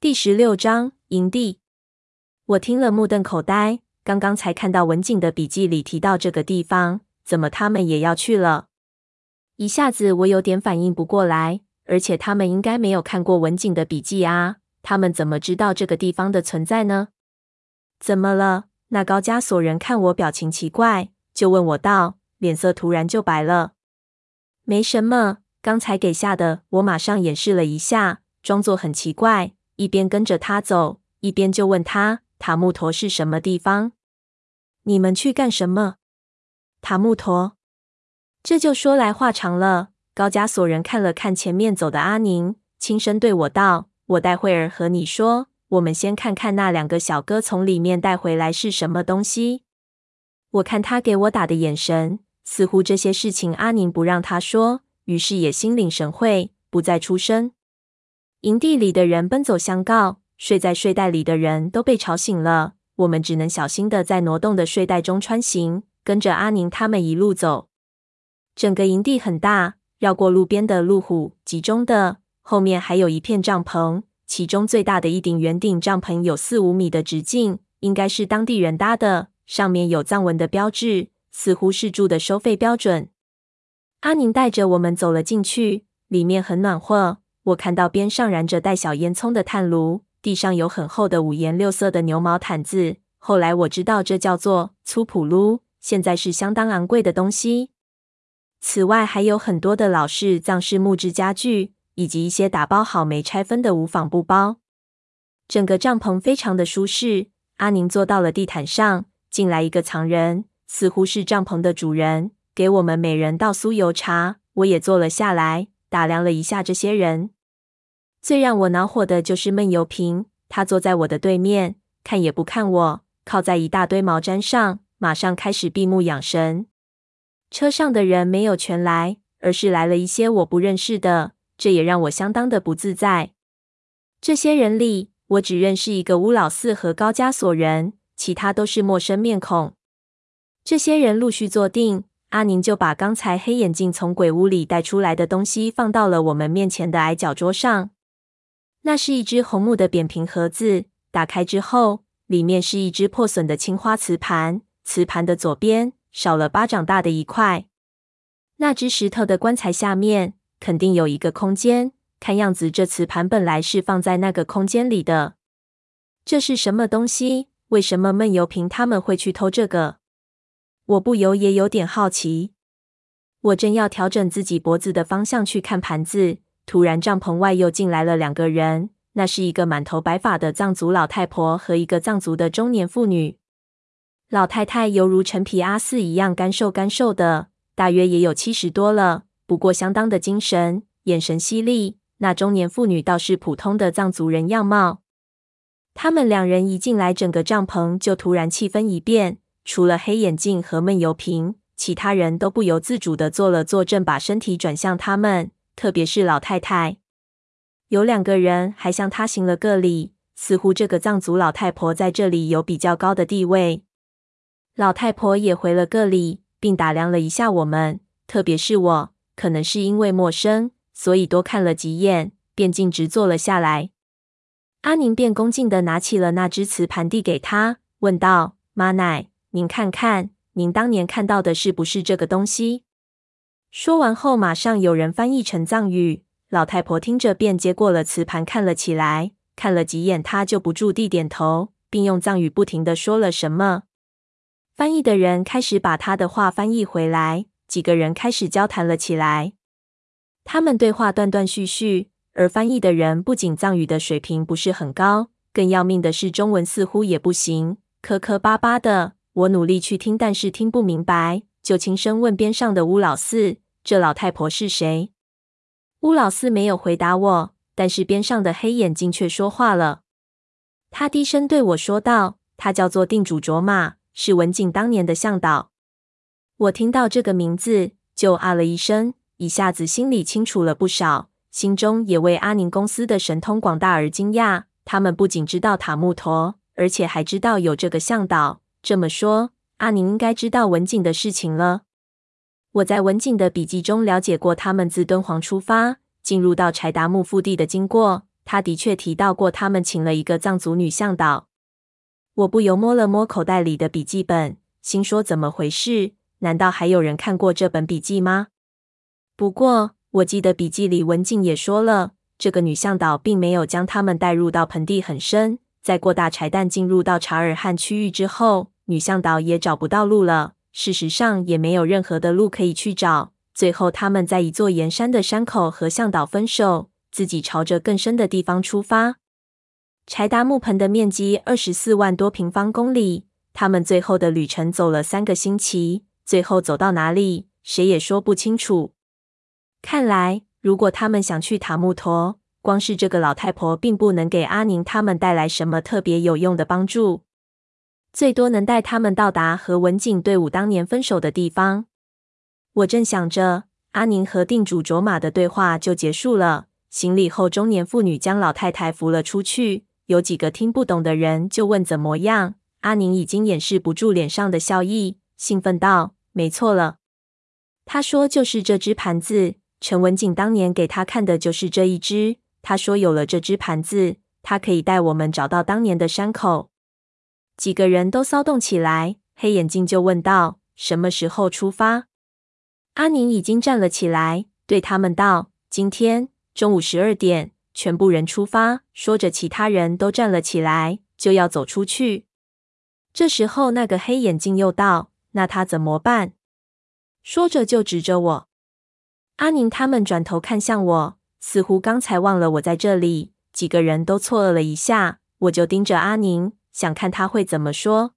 第十六章营地。我听了目瞪口呆，刚刚才看到文景的笔记里提到这个地方，怎么他们也要去了？一下子我有点反应不过来，而且他们应该没有看过文景的笔记啊，他们怎么知道这个地方的存在呢？怎么了？那高加索人看我表情奇怪，就问我道，脸色突然就白了。没什么，刚才给吓的，我马上掩饰了一下，装作很奇怪。一边跟着他走，一边就问他：“塔木陀是什么地方？你们去干什么？”塔木陀，这就说来话长了。高加索人看了看前面走的阿宁，轻声对我道：“我待会儿和你说。我们先看看那两个小哥从里面带回来是什么东西。”我看他给我打的眼神，似乎这些事情阿宁不让他说，于是也心领神会，不再出声。营地里的人奔走相告，睡在睡袋里的人都被吵醒了。我们只能小心地在挪动的睡袋中穿行，跟着阿宁他们一路走。整个营地很大，绕过路边的路虎集中的，后面还有一片帐篷，其中最大的一顶圆顶帐篷有四五米的直径，应该是当地人搭的，上面有藏文的标志，似乎是住的收费标准。阿宁带着我们走了进去，里面很暖和。我看到边上燃着带小烟囱的炭炉，地上有很厚的五颜六色的牛毛毯子。后来我知道这叫做粗普撸，现在是相当昂贵的东西。此外，还有很多的老式藏式木质家具，以及一些打包好没拆分的无纺布包。整个帐篷非常的舒适。阿宁坐到了地毯上，进来一个藏人，似乎是帐篷的主人，给我们每人倒酥油茶。我也坐了下来。打量了一下这些人，最让我恼火的就是闷油瓶。他坐在我的对面，看也不看我，靠在一大堆毛毡上，马上开始闭目养神。车上的人没有全来，而是来了一些我不认识的，这也让我相当的不自在。这些人里，我只认识一个乌老四和高加索人，其他都是陌生面孔。这些人陆续坐定。阿宁就把刚才黑眼镜从鬼屋里带出来的东西放到了我们面前的矮脚桌上。那是一只红木的扁平盒子，打开之后，里面是一只破损的青花瓷盘，瓷盘的左边少了巴掌大的一块。那只石头的棺材下面肯定有一个空间，看样子这瓷盘本来是放在那个空间里的。这是什么东西？为什么闷油瓶他们会去偷这个？我不由也有点好奇。我正要调整自己脖子的方向去看盘子，突然帐篷外又进来了两个人。那是一个满头白发的藏族老太婆和一个藏族的中年妇女。老太太犹如陈皮阿四一样干瘦干瘦的，大约也有七十多了，不过相当的精神，眼神犀利。那中年妇女倒是普通的藏族人样貌。他们两人一进来，整个帐篷就突然气氛一变。除了黑眼镜和闷油瓶，其他人都不由自主地坐了坐正，把身体转向他们。特别是老太太，有两个人还向她行了个礼，似乎这个藏族老太婆在这里有比较高的地位。老太婆也回了个礼，并打量了一下我们，特别是我，可能是因为陌生，所以多看了几眼，便径直坐了下来。阿宁便恭敬地拿起了那只瓷盘递给她，问道：“妈奶。”您看看，您当年看到的是不是这个东西？说完后，马上有人翻译成藏语。老太婆听着，便接过了瓷盘，看了起来。看了几眼，她就不住地点头，并用藏语不停地说了什么。翻译的人开始把他的话翻译回来，几个人开始交谈了起来。他们对话断断续续，而翻译的人不仅藏语的水平不是很高，更要命的是中文似乎也不行，磕磕巴巴的。我努力去听，但是听不明白，就轻声问边上的乌老四：“这老太婆是谁？”乌老四没有回答我，但是边上的黑眼镜却说话了。他低声对我说道：“他叫做定主卓玛，是文景当年的向导。”我听到这个名字，就啊了一声，一下子心里清楚了不少，心中也为阿宁公司的神通广大而惊讶。他们不仅知道塔木陀，而且还知道有这个向导。这么说，阿宁应该知道文景的事情了。我在文景的笔记中了解过他们自敦煌出发，进入到柴达木腹地的经过。他的确提到过，他们请了一个藏族女向导。我不由摸了摸口袋里的笔记本，心说怎么回事？难道还有人看过这本笔记吗？不过我记得笔记里文静也说了，这个女向导并没有将他们带入到盆地很深。在过大柴旦进入到察尔汗区域之后，女向导也找不到路了。事实上，也没有任何的路可以去找。最后，他们在一座沿山的山口和向导分手，自己朝着更深的地方出发。柴达木盆的面积二十四万多平方公里，他们最后的旅程走了三个星期，最后走到哪里，谁也说不清楚。看来，如果他们想去塔木陀，光是这个老太婆并不能给阿宁他们带来什么特别有用的帮助，最多能带他们到达和文景队伍当年分手的地方。我正想着，阿宁和定主卓玛的对话就结束了。行礼后，中年妇女将老太太扶了出去。有几个听不懂的人就问怎么样。阿宁已经掩饰不住脸上的笑意，兴奋道：“没错了。”他说：“就是这只盘子，陈文景当年给他看的就是这一只。”他说：“有了这只盘子，他可以带我们找到当年的山口。”几个人都骚动起来。黑眼镜就问道：“什么时候出发？”阿宁已经站了起来，对他们道：“今天中午十二点，全部人出发。”说着，其他人都站了起来，就要走出去。这时候，那个黑眼镜又道：“那他怎么办？”说着就指着我。阿宁他们转头看向我。似乎刚才忘了我在这里，几个人都错愕了一下。我就盯着阿宁，想看他会怎么说。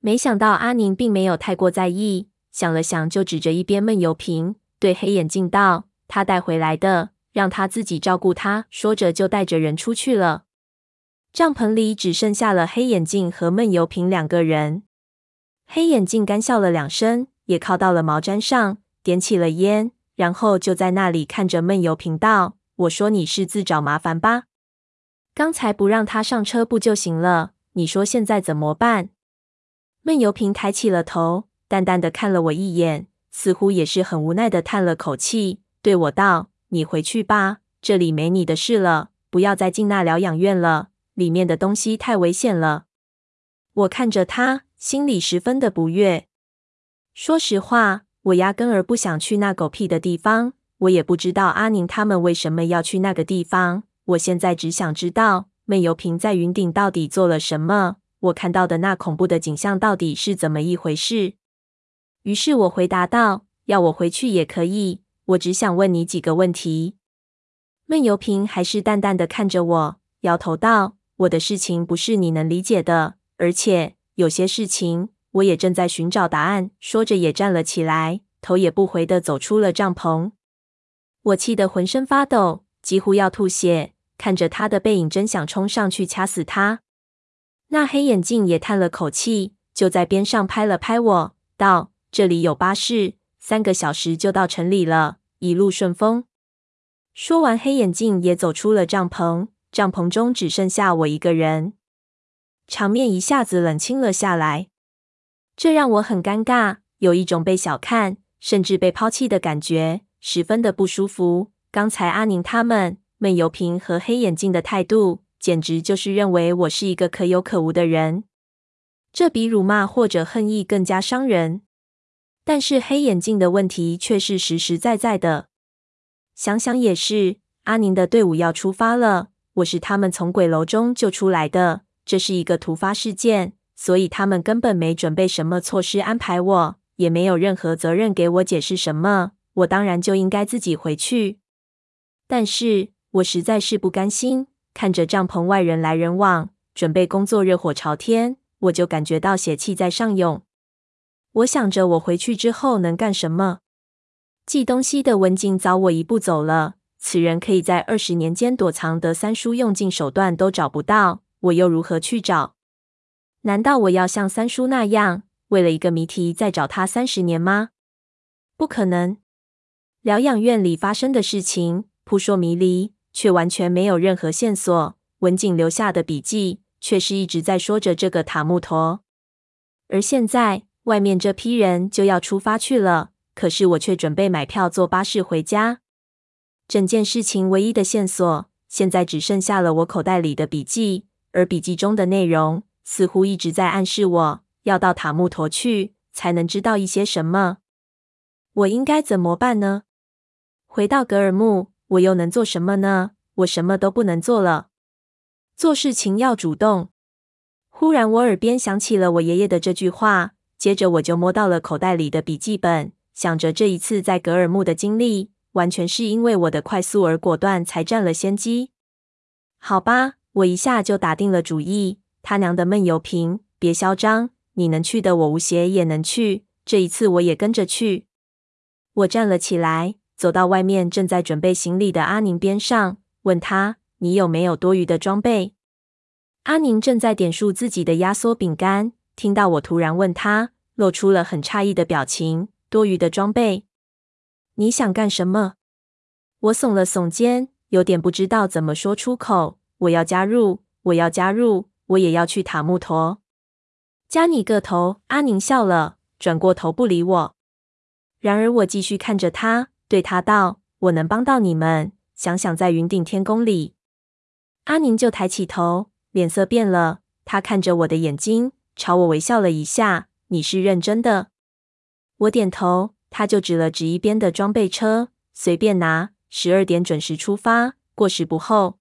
没想到阿宁并没有太过在意，想了想，就指着一边闷油瓶，对黑眼镜道：“他带回来的，让他自己照顾他。”说着就带着人出去了。帐篷里只剩下了黑眼镜和闷油瓶两个人。黑眼镜干笑了两声，也靠到了毛毡上，点起了烟。然后就在那里看着闷油瓶道：“我说你是自找麻烦吧？刚才不让他上车不就行了？你说现在怎么办？”闷油瓶抬起了头，淡淡的看了我一眼，似乎也是很无奈的叹了口气，对我道：“你回去吧，这里没你的事了，不要再进那疗养院了，里面的东西太危险了。”我看着他，心里十分的不悦。说实话。我压根儿不想去那狗屁的地方，我也不知道阿宁他们为什么要去那个地方。我现在只想知道闷油瓶在云顶到底做了什么，我看到的那恐怖的景象到底是怎么一回事。于是我回答道：“要我回去也可以，我只想问你几个问题。”闷油瓶还是淡淡的看着我，摇头道：“我的事情不是你能理解的，而且有些事情。”我也正在寻找答案，说着也站了起来，头也不回的走出了帐篷。我气得浑身发抖，几乎要吐血，看着他的背影，真想冲上去掐死他。那黑眼镜也叹了口气，就在边上拍了拍我，道：“这里有巴士，三个小时就到城里了，一路顺风。”说完，黑眼镜也走出了帐篷，帐篷中只剩下我一个人，场面一下子冷清了下来。这让我很尴尬，有一种被小看，甚至被抛弃的感觉，十分的不舒服。刚才阿宁他们、闷油瓶和黑眼镜的态度，简直就是认为我是一个可有可无的人。这比辱骂或者恨意更加伤人。但是黑眼镜的问题却是实实在在的。想想也是，阿宁的队伍要出发了，我是他们从鬼楼中救出来的，这是一个突发事件。所以他们根本没准备什么措施安排我，也没有任何责任给我解释什么。我当然就应该自己回去。但是我实在是不甘心，看着帐篷外人来人往，准备工作热火朝天，我就感觉到血气在上涌。我想着我回去之后能干什么？寄东西的文静早我一步走了，此人可以在二十年间躲藏得三叔用尽手段都找不到，我又如何去找？难道我要像三叔那样，为了一个谜题再找他三十年吗？不可能。疗养院里发生的事情扑朔迷离，却完全没有任何线索。文景留下的笔记却是一直在说着这个塔木陀。而现在，外面这批人就要出发去了，可是我却准备买票坐巴士回家。整件事情唯一的线索现在只剩下了我口袋里的笔记，而笔记中的内容似乎一直在暗示我要到塔木陀去，才能知道一些什么。我应该怎么办呢？回到格尔木，我又能做什么呢？我什么都不能做了。做事情要主动。忽然，我耳边响起了我爷爷的这句话，接着我就摸到了口袋里的笔记本，想着这一次在格尔木的经历，完全是因为我的快速而果断才占了先机。好吧，我一下就打定了主意。他娘的闷油瓶，别嚣张！你能去的，我吴邪也能去。这一次，我也跟着去。我站了起来。走到外面正在准备行李的阿宁边上，问他：“你有没有多余的装备？”阿宁正在点数自己的压缩饼干，听到我突然问他，露出了很诧异的表情。“多余的装备？你想干什么？”我耸了耸肩，有点不知道怎么说出口。“我要加入，我要加入，我也要去塔木陀。”加你个头！阿宁笑了，转过头不理我。然而我继续看着他。对他道：“我能帮到你们。想想在云顶天宫里。”阿宁就抬起头，脸色变了。他看着我的眼睛，朝我微笑了一下：“你是认真的？”我点头。他就指了指一边的装备车：“随便拿，十二点准时出发，过时不候。”